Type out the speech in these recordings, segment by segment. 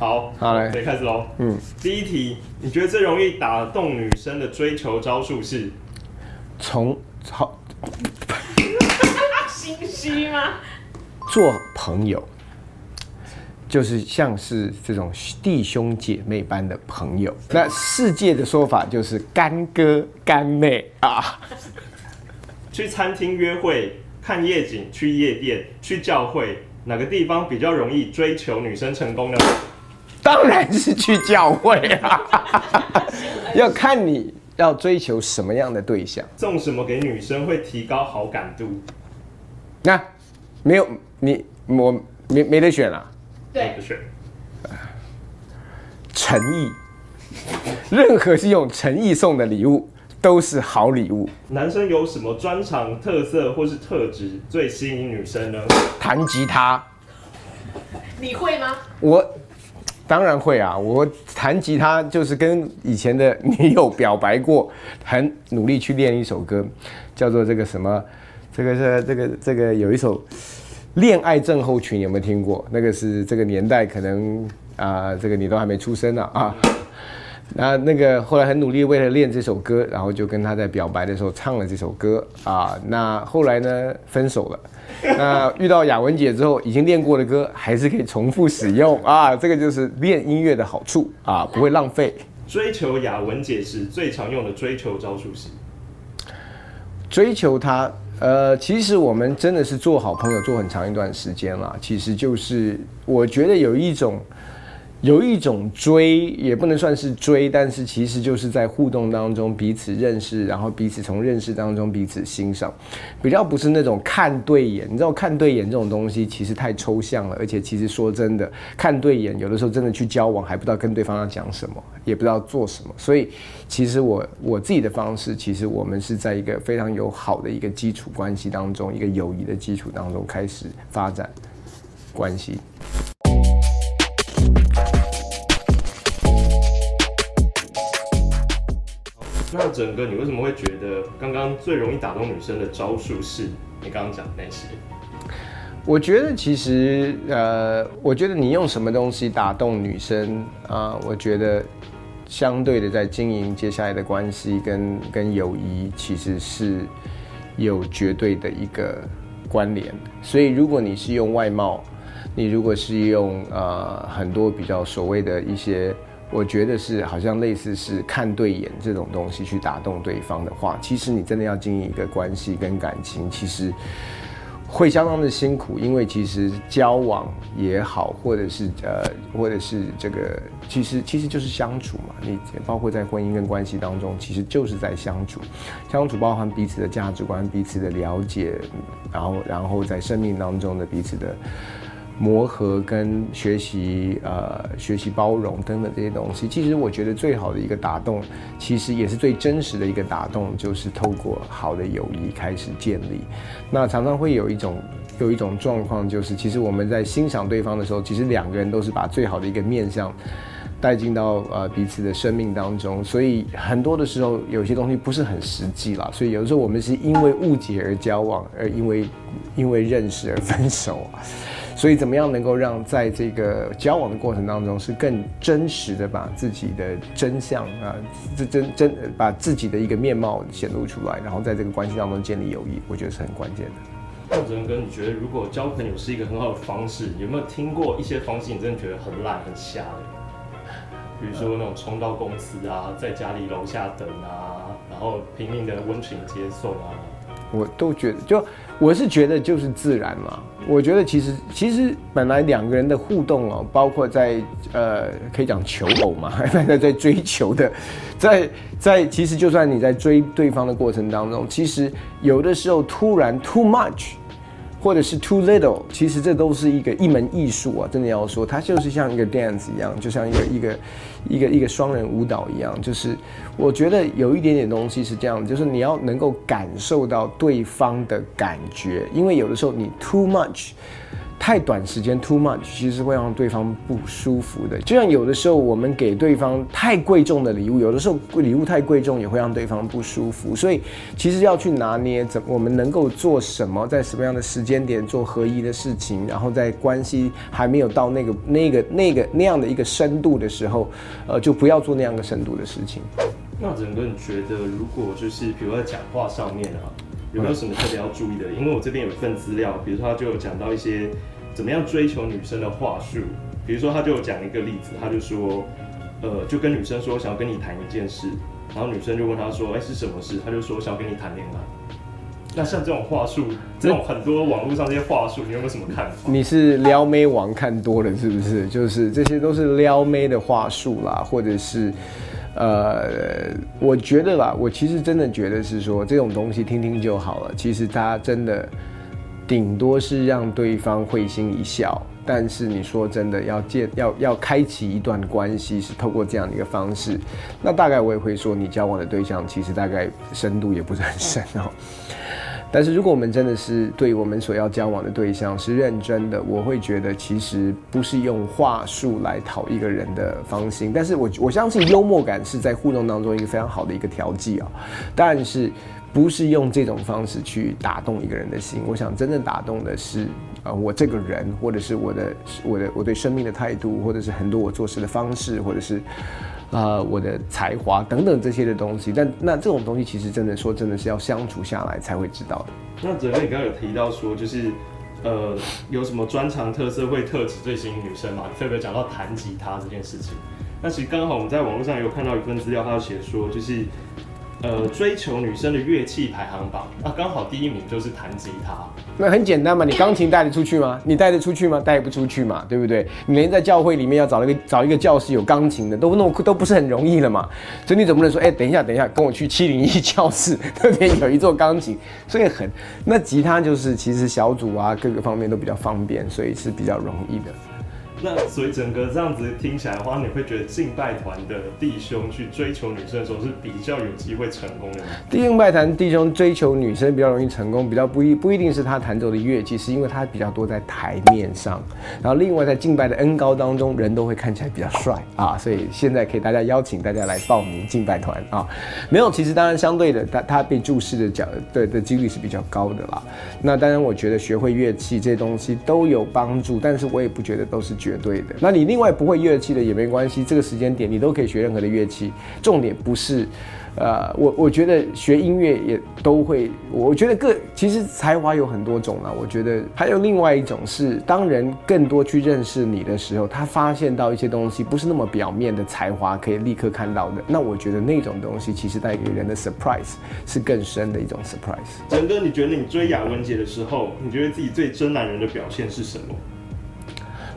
好，好嘞可以开始喽。嗯，第一题，你觉得最容易打动女生的追求招数是？从好 心虚吗？做朋友，就是像是这种弟兄姐妹般的朋友。那世界的说法就是干哥干妹啊。去餐厅约会、看夜景、去夜店、去教会，哪个地方比较容易追求女生成功呢？当然是去教会啊，要看你要追求什么样的对象。送什么给女生会提高好感度？那没有你我没没得选啊，对不，选。诚意，任何是用诚意送的礼物都是好礼物。男生有什么专长、特色或是特质最吸引女生呢？弹吉他，你会吗？我当然会啊，我弹吉他就是跟以前的女友表白过，很努力去练一首歌，叫做这个什么，这个是这个这个有一首恋爱症候群，有没有听过？那个是这个年代可能啊、这个你都还没出生呢啊。那那个后来很努力为了练这首歌，然后就跟他在表白的时候唱了这首歌啊。那后来呢分手了。那遇到雅文姐之后，已经练过的歌还是可以重复使用啊。这个就是练音乐的好处啊，不会浪费。追求雅文姐是最常用的追求招数是？追求她，呃，其实我们真的是做好朋友做很长一段时间了。其实就是我觉得有一种。有一种追也不能算是追，但是其实就是在互动当中彼此认识，然后彼此从认识当中彼此欣赏，比较不是那种看对眼。你知道看对眼这种东西其实太抽象了，而且其实说真的，看对眼有的时候真的去交往还不知道跟对方要讲什么，也不知道做什么。所以其实我我自己的方式，其实我们是在一个非常友好的一个基础关系当中，一个友谊的基础当中开始发展关系。那整个你为什么会觉得刚刚最容易打动女生的招数是你刚刚讲的那些？我觉得其实，呃，我觉得你用什么东西打动女生啊、我觉得相对的在经营接下来的关系跟跟友谊，其实是有绝对的一个关联。所以如果你是用外貌，你如果是用呃很多比较所谓的一些，我觉得是好像类似是看对眼这种东西去打动对方的话，其实你真的要经营一个关系跟感情，其实。会相当的辛苦，因为其实交往也好，或者是呃，或者是这个，其实其实就是相处嘛。你包括在婚姻跟关系当中，其实就是在相处，相处包含彼此的价值观、彼此的了解，然后然后在生命当中的彼此的磨合跟学习，呃，学习包容等等这些东西。其实我觉得最好的一个打动，其实也是最真实的一个打动，就是透过好的友谊开始建立。那常常会有一种有一种状况，就是其实我们在欣赏对方的时候，其实两个人都是把最好的一个面相带进到呃彼此的生命当中，所以很多的时候有些东西不是很实际啦，所以有的时候我们是因为误解而交往，而因为因为认识而分手。所以，怎么样能够让在这个交往的过程当中，是更真实的把自己的真相啊，这真真把自己的一个面貌显露出来，然后在这个关系当中建立友谊，我觉得是很关键的。那哲哥，你觉得如果交朋友是一个很好的方式，有没有听过一些方式你真的觉得很烂、很瞎的？比如说那种冲到公司啊，在家里楼下等啊，然后拼命的温情接送啊。我都觉得，就我是觉得就是自然嘛。我觉得其实其实本来两个人的互动哦，包括在呃可以讲求偶嘛，在在追求的，在在其实就算你在追对方的过程当中，其实有的时候突然 too much。或者是 too little，其实这都是一个一门艺术啊！真的要说，它就是像一个 dance 一样，就像一个一个一个一个双人舞蹈一样。就是我觉得有一点点东西是这样，就是你要能够感受到对方的感觉，因为有的时候你 too much，太短时间 too much，其实会让对方不舒服的。就像有的时候我们给对方太贵重的礼物，有的时候礼物太贵重也会让对方不舒服。所以其实要去拿捏怎我们能够做什么，在什么样的时间点做合一的事情，然后在关系还没有到那个那个那个那样的一个深度的时候，呃，就不要做那样的深度的事情。那整个你觉得，如果就是比如在讲话上面啊，有没有什么特别要注意的？因为我这边有一份资料，比如说他就有讲到一些怎么样追求女生的话术，比如说他就有讲一个例子，他就说，呃，就跟女生说想要跟你谈一件事，然后女生就问他说，哎，是什么事？他就说想要跟你谈恋爱。那像这种话术，这种很多网络上这些话术，你有没有什么看法？你是撩妹王看多了是不是？就是这些都是撩妹的话术啦，或者是。呃，我觉得吧，我其实真的觉得是说这种东西听听就好了。其实他真的顶多是让对方会心一笑，但是你说真的要建要要开启一段关系，是透过这样的一个方式，那大概我也会说，你交往的对象其实大概深度也不是很深哦。但是如果我们真的是对我们所要交往的对象是认真的，我会觉得其实不是用话术来讨一个人的芳心。但是我我相信幽默感是在互动当中一个非常好的一个调剂啊。但是不是用这种方式去打动一个人的心？我想真正打动的是啊，我这个人，或者是我的我的我对生命的态度，或者是很多我做事的方式，或者是。啊，我的才华等等这些的东西，但那这种东西其实真的说真的是要相处下来才会知道的。那哲哥，你刚刚有提到说，就是呃，有什么专长特色会特指最吸引女生嘛？特别讲到弹吉他这件事情。那其实刚好我们在网络上有看到一份资料，他有写说就是。呃，追求女生的乐器排行榜，那刚好第一名就是弹吉他。那很简单嘛，你钢琴带得出去吗？你带得出去吗？带不出去嘛，对不对？你连在教会里面要找一个找一个教室有钢琴的，都弄都不是很容易了嘛。所以你总不能说，哎，等一下，等一下，跟我去七零一教室 那边有一座钢琴，所以很那吉他就是其实小组啊各个方面都比较方便，所以是比较容易的。那所以整个这样子听起来的话，你会觉得敬拜团的弟兄去追求女生的时候是比较有机会成功的吗？敬拜团弟兄追求女生比较容易成功，比较不一不一定是他弹奏的乐器，是因为他比较多在台面上，然后另外在敬拜的恩高当中，人都会看起来比较帅啊，所以现在可以大家邀请大家来报名敬拜团啊。没有，其实当然相对的，他他被注视的角对的几率是比较高的啦。那当然，我觉得学会乐器这些东西都有帮助，但是我也不觉得都是绝。绝对的，那你另外不会乐器的也没关系，这个时间点你都可以学任何的乐器。重点不是，呃，我我觉得学音乐也都会。我觉得各其实才华有很多种啊。我觉得还有另外一种是，当人更多去认识你的时候，他发现到一些东西不是那么表面的才华可以立刻看到的。那我觉得那种东西其实带给人的 surprise 是更深的一种 surprise。整哥，你觉得你追雅文姐的时候，你觉得自己最真男人的表现是什么？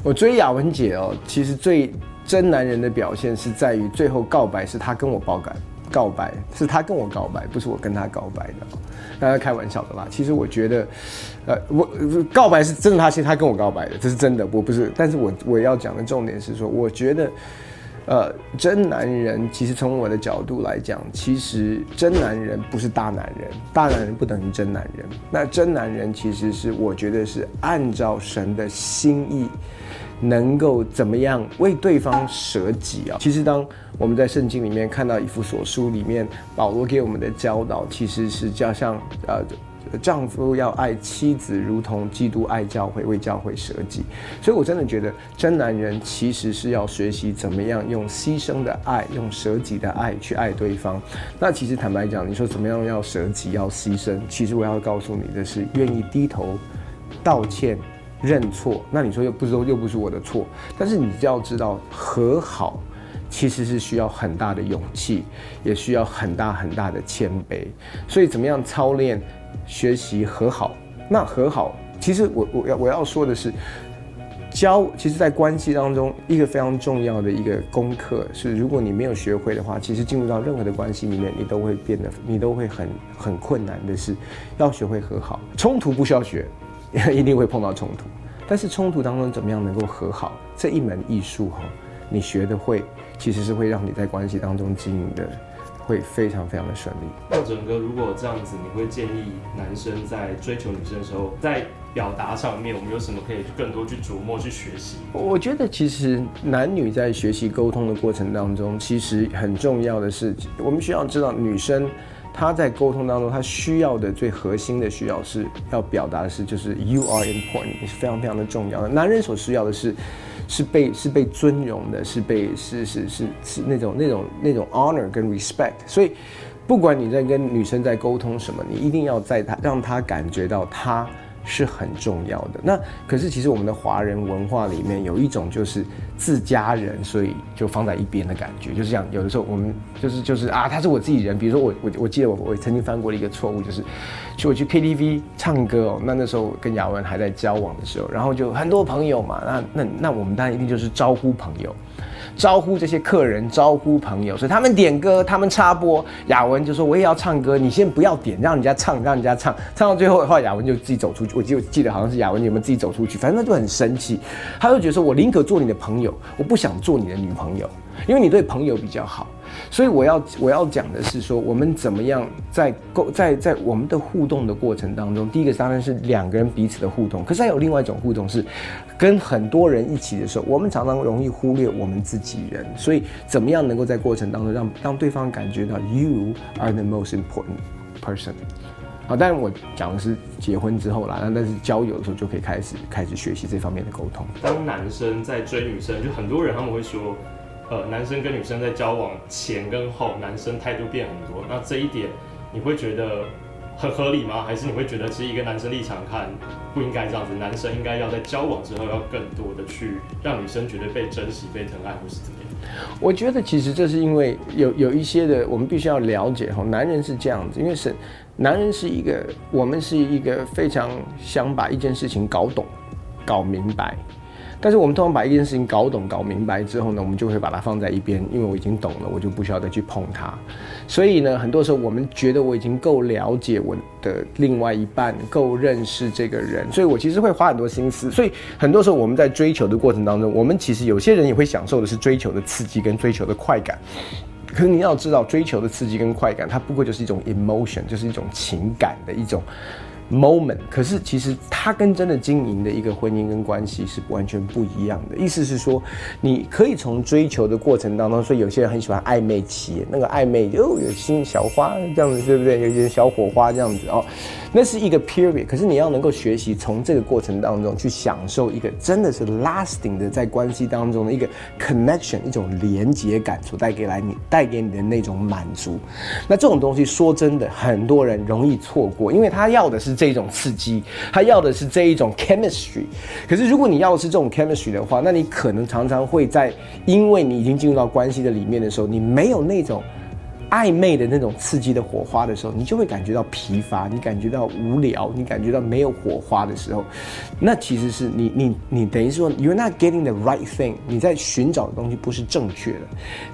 我追雅文姐哦，其实最真男人的表现是在于最后告白是他跟我报感，告白是他跟我告白，不是我跟他告白的，大家开玩笑的啦。其实我觉得，呃，我告白是真的，他其实他跟我告白的，这是真的，我不是。但是我我要讲的重点是说，我觉得，呃，真男人其实从我的角度来讲，其实真男人不是大男人，大男人不等于真男人。那真男人其实是我觉得是按照神的心意。能够怎么样为对方舍己啊？其实，当我们在圣经里面看到以弗所书里面保罗给我们的教导，其实是叫像呃，丈夫要爱妻子，如同基督爱教会，为教会舍己。所以我真的觉得，真男人其实是要学习怎么样用牺牲的爱，用舍己的爱去爱对方。那其实坦白讲，你说怎么样要舍己，要牺牲？其实我要告诉你的是，愿意低头道歉。认错，那你说又不是说又不是我的错，但是你就要知道和好其实是需要很大的勇气，也需要很大很大的谦卑。所以怎么样操练学习和好？那和好其实我我要我要说的是，交其实，在关系当中一个非常重要的一个功课是，如果你没有学会的话，其实进入到任何的关系里面，你都会变得你都会很很困难的是，要学会和好。冲突不需要学。一定会碰到冲突，但是冲突当中怎么样能够和好这一门艺术哈，你学的会，其实是会让你在关系当中经营的会非常非常的顺利。那整个如果这样子，你会建议男生在追求女生的时候，在表达上面，我们有什么可以更多去琢磨、去学习？我觉得其实男女在学习沟通的过程当中，其实很重要的是，我们需要知道女生他在沟通当中，他需要的最核心的需要是要表达的是，就是 you are important，是非常非常的重要的。男人所需要的是。是被是被尊荣的，是被是是是是那种那种那种 honor 跟 respect，所以不管你在跟女生在沟通什么，你一定要在她让她感觉到她。是很重要的。那可是其实我们的华人文化里面有一种就是自家人，所以就放在一边的感觉，就是这样。有的时候我们就是就是啊，他是我自己人。比如说我我我记得我我曾经犯过的一个错误，就是去我去 KTV 唱歌哦。那那时候跟雅文还在交往的时候，然后就很多朋友嘛，那那那我们当然一定就是招呼朋友。招呼这些客人，招呼朋友，所以他们点歌，他们插播，雅文就说我也要唱歌，你先不要点，让人家唱，让人家唱，唱到最后的话，雅文就自己走出去。我就记得好像是雅文你们自己走出去，反正他就很生气，他就觉得说我宁可做你的朋友，我不想做你的女朋友，因为你对朋友比较好。所以我要我要讲的是说，我们怎么样在沟在在我们的互动的过程当中，第一个当然是两个人彼此的互动，可是还有另外一种互动是跟很多人一起的时候，我们常常容易忽略我们自己人。所以怎么样能够在过程当中让让对方感觉到 you are the most important person？好，当然我讲的是结婚之后啦，那但是交友的时候就可以开始开始学习这方面的沟通。当男生在追女生，就很多人他们会说。呃，男生跟女生在交往前跟后，男生态度变很多。那这一点你会觉得很合理吗？还是你会觉得其实一个男生立场看不应该这样子？男生应该要在交往之后要更多的去让女生觉得被珍惜、被疼爱，或是怎么样？我觉得其实这是因为有有一些的，我们必须要了解哈，男人是这样子，因为是男人是一个，我们是一个非常想把一件事情搞懂、搞明白。但是我们通常把一件事情搞懂、搞明白之后呢，我们就会把它放在一边，因为我已经懂了，我就不需要再去碰它。所以呢，很多时候我们觉得我已经够了解我的另外一半，够认识这个人，所以我其实会花很多心思。所以很多时候我们在追求的过程当中，我们其实有些人也会享受的是追求的刺激跟追求的快感。可是你要知道，追求的刺激跟快感，它不过就是一种 emotion，就是一种情感的一种。moment，可是其实他跟真的经营的一个婚姻跟关系是完全不一样的。意思是说，你可以从追求的过程当中，所以有些人很喜欢暧昧期，那个暧昧就有新小花这样子，对不对？有一些小火花这样子哦，那是一个 period。可是你要能够学习从这个过程当中去享受一个真的是 lasting 的在关系当中的一个 connection，一种连接感所带给来你带给你的那种满足。那这种东西说真的，很多人容易错过，因为他要的是。这种刺激，他要的是这一种 chemistry。可是如果你要的是这种 chemistry 的话，那你可能常常会在，因为你已经进入到关系的里面的时候，你没有那种。暧昧的那种刺激的火花的时候，你就会感觉到疲乏，你感觉到无聊，你感觉到没有火花的时候，那其实是你你你等于说 you're not getting the right thing，你在寻找的东西不是正确的。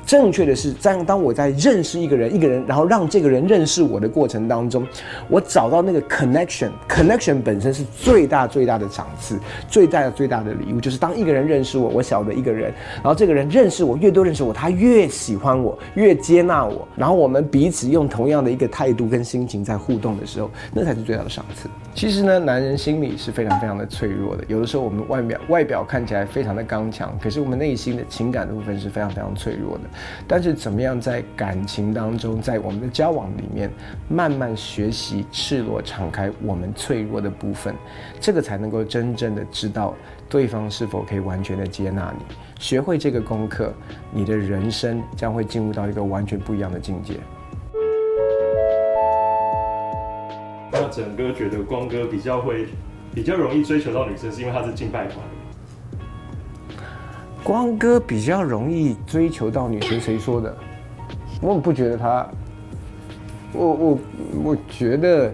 正确的是在当我在认识一个人，一个人，然后让这个人认识我的过程当中，我找到那个 connection，connection 本身是最大最大的赏赐，最大的最大的礼物，就是当一个人认识我，我晓得一个人，然后这个人认识我越多认识我，他越喜欢我，越接纳我，然后。然后我们彼此用同样的一个态度跟心情在互动的时候，那才是最大的赏赐。其实呢，男人心里是非常非常的脆弱的。有的时候我们外表外表看起来非常的刚强，可是我们内心的情感的部分是非常非常脆弱的。但是怎么样在感情当中，在我们的交往里面，慢慢学习赤裸敞开我们脆弱的部分，这个才能够真正的知道对方是否可以完全的接纳你。学会这个功课，你的人生将会进入到一个完全不一样的境界。那整个觉得光哥比较会，比较容易追求到女生，是因为他是敬拜团。光哥比较容易追求到女生，谁说的？我不觉得他，我我我觉得。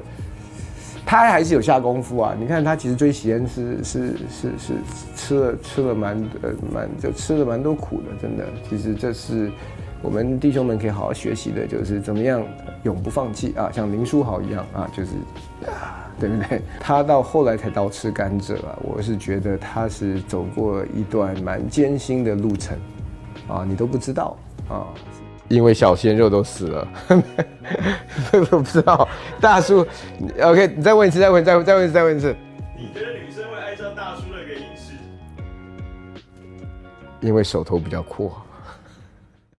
他还是有下功夫啊！你看他其实追喜恩是是是是吃了吃了蛮呃蛮就吃了蛮多苦的，真的。其实这是我们弟兄们可以好好学习的，就是怎么样永不放弃啊，像林书豪一样啊，就是啊，对不对？他到后来才到吃甘蔗啊，我是觉得他是走过一段蛮艰辛的路程啊，你都不知道啊。因为小鲜肉都死了，我不知道，大叔，OK，你再问一次，再问，再再问一次，再问一次。你觉得女生会爱上大叔的原因是？因为手头比较阔。